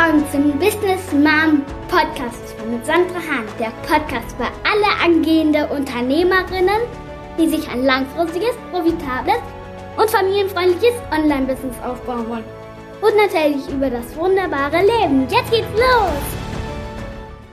willkommen zum Business Mom Podcast mit Sandra Hahn. Der Podcast für alle angehende Unternehmerinnen, die sich ein langfristiges, profitables und familienfreundliches Online-Business aufbauen wollen. Und natürlich über das wunderbare Leben. Jetzt geht's los!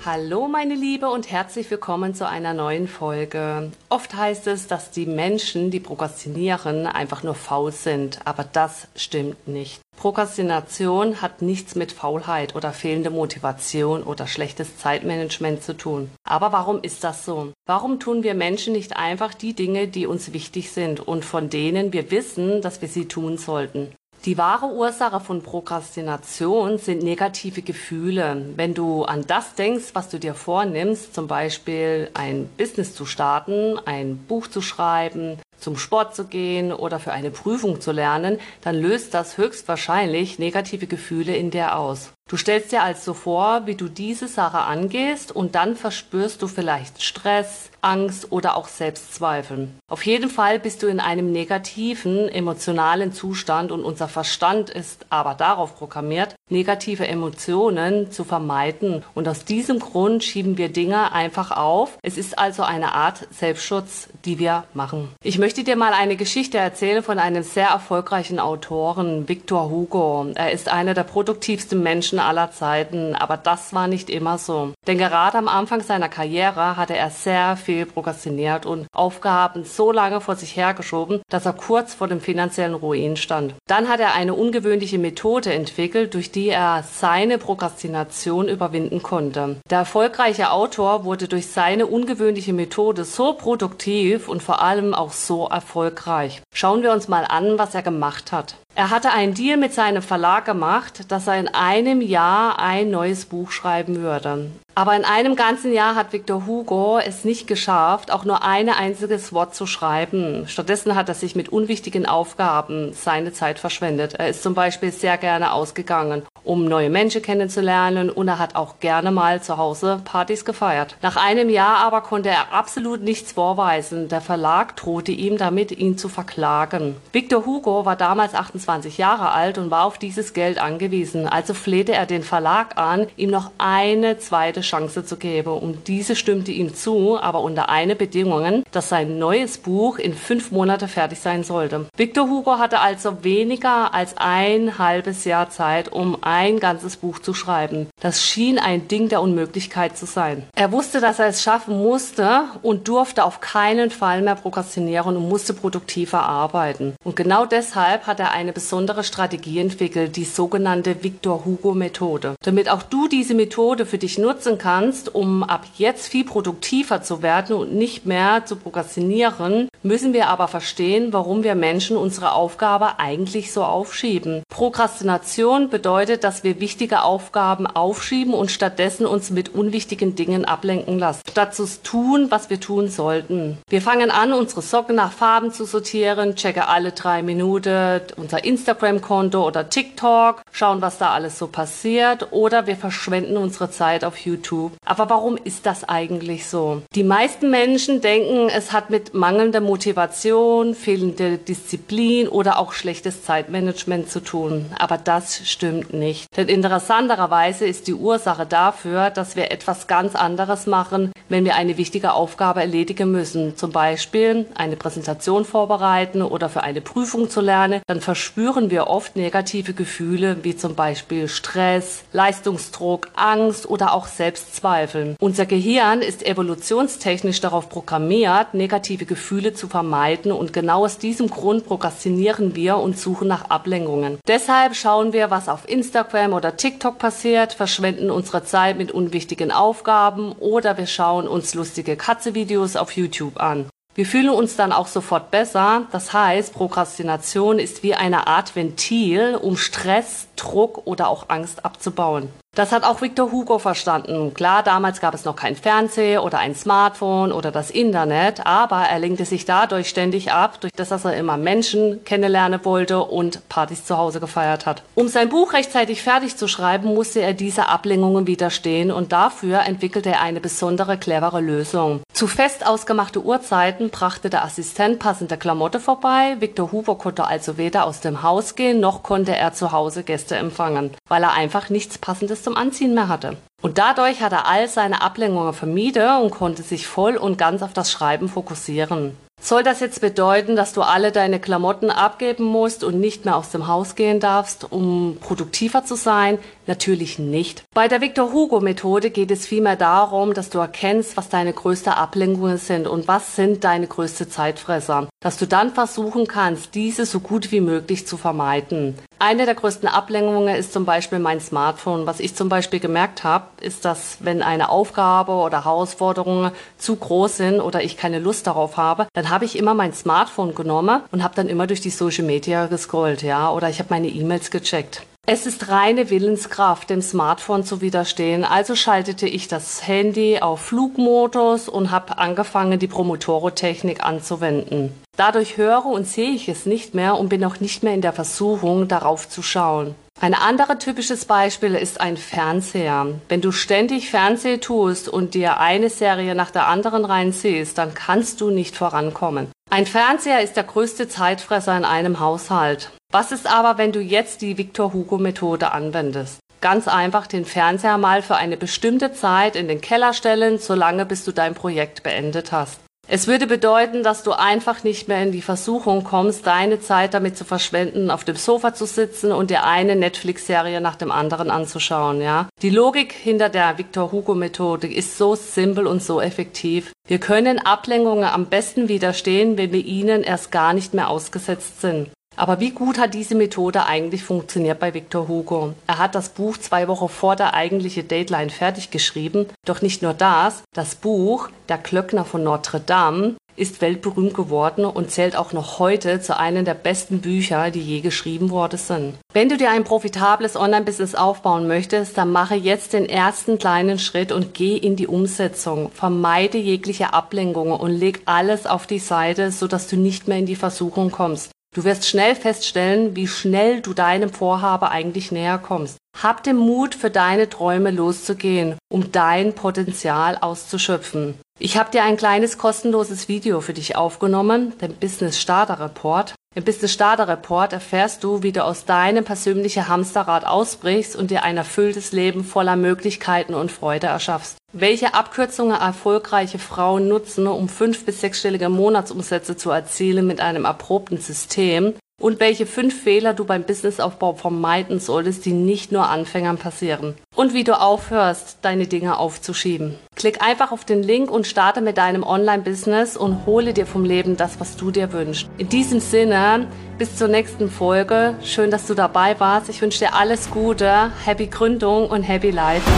Hallo meine Liebe und herzlich willkommen zu einer neuen Folge. Oft heißt es, dass die Menschen, die prokrastinieren, einfach nur faul sind, aber das stimmt nicht. Prokrastination hat nichts mit Faulheit oder fehlende Motivation oder schlechtes Zeitmanagement zu tun. Aber warum ist das so? Warum tun wir Menschen nicht einfach die Dinge, die uns wichtig sind und von denen wir wissen, dass wir sie tun sollten? Die wahre Ursache von Prokrastination sind negative Gefühle. Wenn du an das denkst, was du dir vornimmst, zum Beispiel ein Business zu starten, ein Buch zu schreiben, zum Sport zu gehen oder für eine Prüfung zu lernen, dann löst das höchstwahrscheinlich negative Gefühle in dir aus. Du stellst dir also vor, wie du diese Sache angehst und dann verspürst du vielleicht Stress, Angst oder auch Selbstzweifel. Auf jeden Fall bist du in einem negativen emotionalen Zustand und unser Verstand ist aber darauf programmiert, negative Emotionen zu vermeiden. Und aus diesem Grund schieben wir Dinge einfach auf. Es ist also eine Art Selbstschutz, die wir machen. Ich möchte dir mal eine Geschichte erzählen von einem sehr erfolgreichen Autoren, Victor Hugo. Er ist einer der produktivsten Menschen aller Zeiten, aber das war nicht immer so. Denn gerade am Anfang seiner Karriere hatte er sehr viel prokrastiniert und Aufgaben so lange vor sich hergeschoben, dass er kurz vor dem finanziellen Ruin stand. Dann hat er eine ungewöhnliche Methode entwickelt, durch die er seine Prokrastination überwinden konnte. Der erfolgreiche Autor wurde durch seine ungewöhnliche Methode so produktiv und vor allem auch so erfolgreich. Schauen wir uns mal an, was er gemacht hat. Er hatte einen Deal mit seinem Verlag gemacht, dass er in einem Jahr ein neues Buch schreiben würde. Aber in einem ganzen Jahr hat Victor Hugo es nicht geschafft, auch nur ein einziges Wort zu schreiben. Stattdessen hat er sich mit unwichtigen Aufgaben seine Zeit verschwendet. Er ist zum Beispiel sehr gerne ausgegangen, um neue Menschen kennenzulernen und er hat auch gerne mal zu Hause Partys gefeiert. Nach einem Jahr aber konnte er absolut nichts vorweisen. Der Verlag drohte ihm damit, ihn zu verklagen. Victor Hugo war damals 28 Jahre alt und war auf dieses Geld angewiesen. Also flehte er den Verlag an, ihm noch eine zweite Chance zu geben. Und diese stimmte ihm zu, aber unter eine Bedingung, dass sein neues Buch in fünf Monate fertig sein sollte. Victor Hugo hatte also weniger als ein halbes Jahr Zeit, um ein ganzes Buch zu schreiben. Das schien ein Ding der Unmöglichkeit zu sein. Er wusste, dass er es schaffen musste und durfte auf keinen Fall mehr prokrastinieren und musste produktiver arbeiten. Und genau deshalb hat er eine besondere Strategie entwickelt, die sogenannte Victor Hugo Methode. Damit auch du diese Methode für dich nutzen kannst, um ab jetzt viel produktiver zu werden und nicht mehr zu prokrastinieren, müssen wir aber verstehen, warum wir Menschen unsere Aufgabe eigentlich so aufschieben. Prokrastination bedeutet, dass wir wichtige Aufgaben aufschieben und stattdessen uns mit unwichtigen Dingen ablenken lassen, statt zu tun, was wir tun sollten. Wir fangen an, unsere Socken nach Farben zu sortieren, checke alle drei Minuten unser Instagram-Konto oder TikTok, schauen, was da alles so passiert oder wir verschwenden unsere Zeit auf YouTube. Aber warum ist das eigentlich so? Die meisten Menschen denken, es hat mit mangelnder Motivation, fehlender Disziplin oder auch schlechtes Zeitmanagement zu tun. Aber das stimmt nicht. Denn interessanterweise ist die Ursache dafür, dass wir etwas ganz anderes machen, wenn wir eine wichtige Aufgabe erledigen müssen. Zum Beispiel eine Präsentation vorbereiten oder für eine Prüfung zu lernen. Dann verspüren wir oft negative Gefühle wie zum Beispiel Stress, Leistungsdruck, Angst oder auch Selbst Selbstzweifeln. Unser Gehirn ist evolutionstechnisch darauf programmiert, negative Gefühle zu vermeiden und genau aus diesem Grund prokrastinieren wir und suchen nach Ablenkungen. Deshalb schauen wir, was auf Instagram oder TikTok passiert, verschwenden unsere Zeit mit unwichtigen Aufgaben oder wir schauen uns lustige Katzevideos auf YouTube an. Wir fühlen uns dann auch sofort besser. Das heißt, Prokrastination ist wie eine Art Ventil, um Stress, Druck oder auch Angst abzubauen. Das hat auch Victor Hugo verstanden. Klar, damals gab es noch kein Fernseher oder ein Smartphone oder das Internet, aber er lenkte sich dadurch ständig ab, durch das, dass er immer Menschen kennenlernen wollte und Partys zu Hause gefeiert hat. Um sein Buch rechtzeitig fertig zu schreiben, musste er dieser Ablenkungen widerstehen und dafür entwickelte er eine besondere, clevere Lösung. Zu fest ausgemachte Uhrzeiten brachte der Assistent passende Klamotte vorbei. Victor Hugo konnte also weder aus dem Haus gehen, noch konnte er zu Hause Gäste empfangen, weil er einfach nichts Passendes zum Anziehen mehr hatte. Und dadurch hat er all seine Ablenkungen vermieden und konnte sich voll und ganz auf das Schreiben fokussieren. Soll das jetzt bedeuten, dass du alle deine Klamotten abgeben musst und nicht mehr aus dem Haus gehen darfst, um produktiver zu sein? Natürlich nicht. Bei der Victor Hugo Methode geht es vielmehr darum, dass du erkennst, was deine größten Ablenkungen sind und was sind deine größte Zeitfresser. Dass du dann versuchen kannst, diese so gut wie möglich zu vermeiden. Eine der größten Ablenkungen ist zum Beispiel mein Smartphone. Was ich zum Beispiel gemerkt habe, ist, dass wenn eine Aufgabe oder Herausforderungen zu groß sind oder ich keine Lust darauf habe, dann habe ich immer mein Smartphone genommen und habe dann immer durch die Social Media gescrollt, ja, oder ich habe meine E-Mails gecheckt. Es ist reine Willenskraft, dem Smartphone zu widerstehen. Also schaltete ich das Handy auf Flugmodus und habe angefangen, die Promotoro-Technik anzuwenden. Dadurch höre und sehe ich es nicht mehr und bin auch nicht mehr in der Versuchung, darauf zu schauen. Ein anderes typisches Beispiel ist ein Fernseher. Wenn du ständig Fernseh tust und dir eine Serie nach der anderen reinziehst, dann kannst du nicht vorankommen. Ein Fernseher ist der größte Zeitfresser in einem Haushalt. Was ist aber, wenn du jetzt die Victor Hugo Methode anwendest? Ganz einfach den Fernseher mal für eine bestimmte Zeit in den Keller stellen, solange bis du dein Projekt beendet hast. Es würde bedeuten, dass du einfach nicht mehr in die Versuchung kommst, deine Zeit damit zu verschwenden, auf dem Sofa zu sitzen und dir eine Netflix-Serie nach dem anderen anzuschauen, ja. Die Logik hinter der Victor Hugo Methode ist so simpel und so effektiv. Wir können Ablenkungen am besten widerstehen, wenn wir ihnen erst gar nicht mehr ausgesetzt sind. Aber wie gut hat diese Methode eigentlich funktioniert bei Victor Hugo? Er hat das Buch zwei Wochen vor der eigentlichen Deadline fertig geschrieben. Doch nicht nur das, das Buch Der Klöckner von Notre Dame ist weltberühmt geworden und zählt auch noch heute zu einem der besten Bücher, die je geschrieben worden sind. Wenn du dir ein profitables Online-Business aufbauen möchtest, dann mache jetzt den ersten kleinen Schritt und geh in die Umsetzung. Vermeide jegliche Ablenkungen und leg alles auf die Seite, sodass du nicht mehr in die Versuchung kommst. Du wirst schnell feststellen, wie schnell du deinem Vorhabe eigentlich näher kommst. Hab den Mut, für deine Träume loszugehen, um dein Potenzial auszuschöpfen. Ich habe dir ein kleines kostenloses Video für dich aufgenommen, den Business Starter Report. Im Business Starter Report erfährst du, wie du aus deinem persönlichen Hamsterrad ausbrichst und dir ein erfülltes Leben voller Möglichkeiten und Freude erschaffst. Welche Abkürzungen erfolgreiche Frauen nutzen, um fünf- bis sechsstellige Monatsumsätze zu erzielen mit einem erprobten System und welche fünf Fehler du beim Businessaufbau vermeiden solltest, die nicht nur Anfängern passieren. Und wie du aufhörst, deine Dinge aufzuschieben. Klick einfach auf den Link und starte mit deinem Online-Business und hole dir vom Leben das, was du dir wünschst. In diesem Sinne, bis zur nächsten Folge. Schön, dass du dabei warst. Ich wünsche dir alles Gute, happy Gründung und happy Life.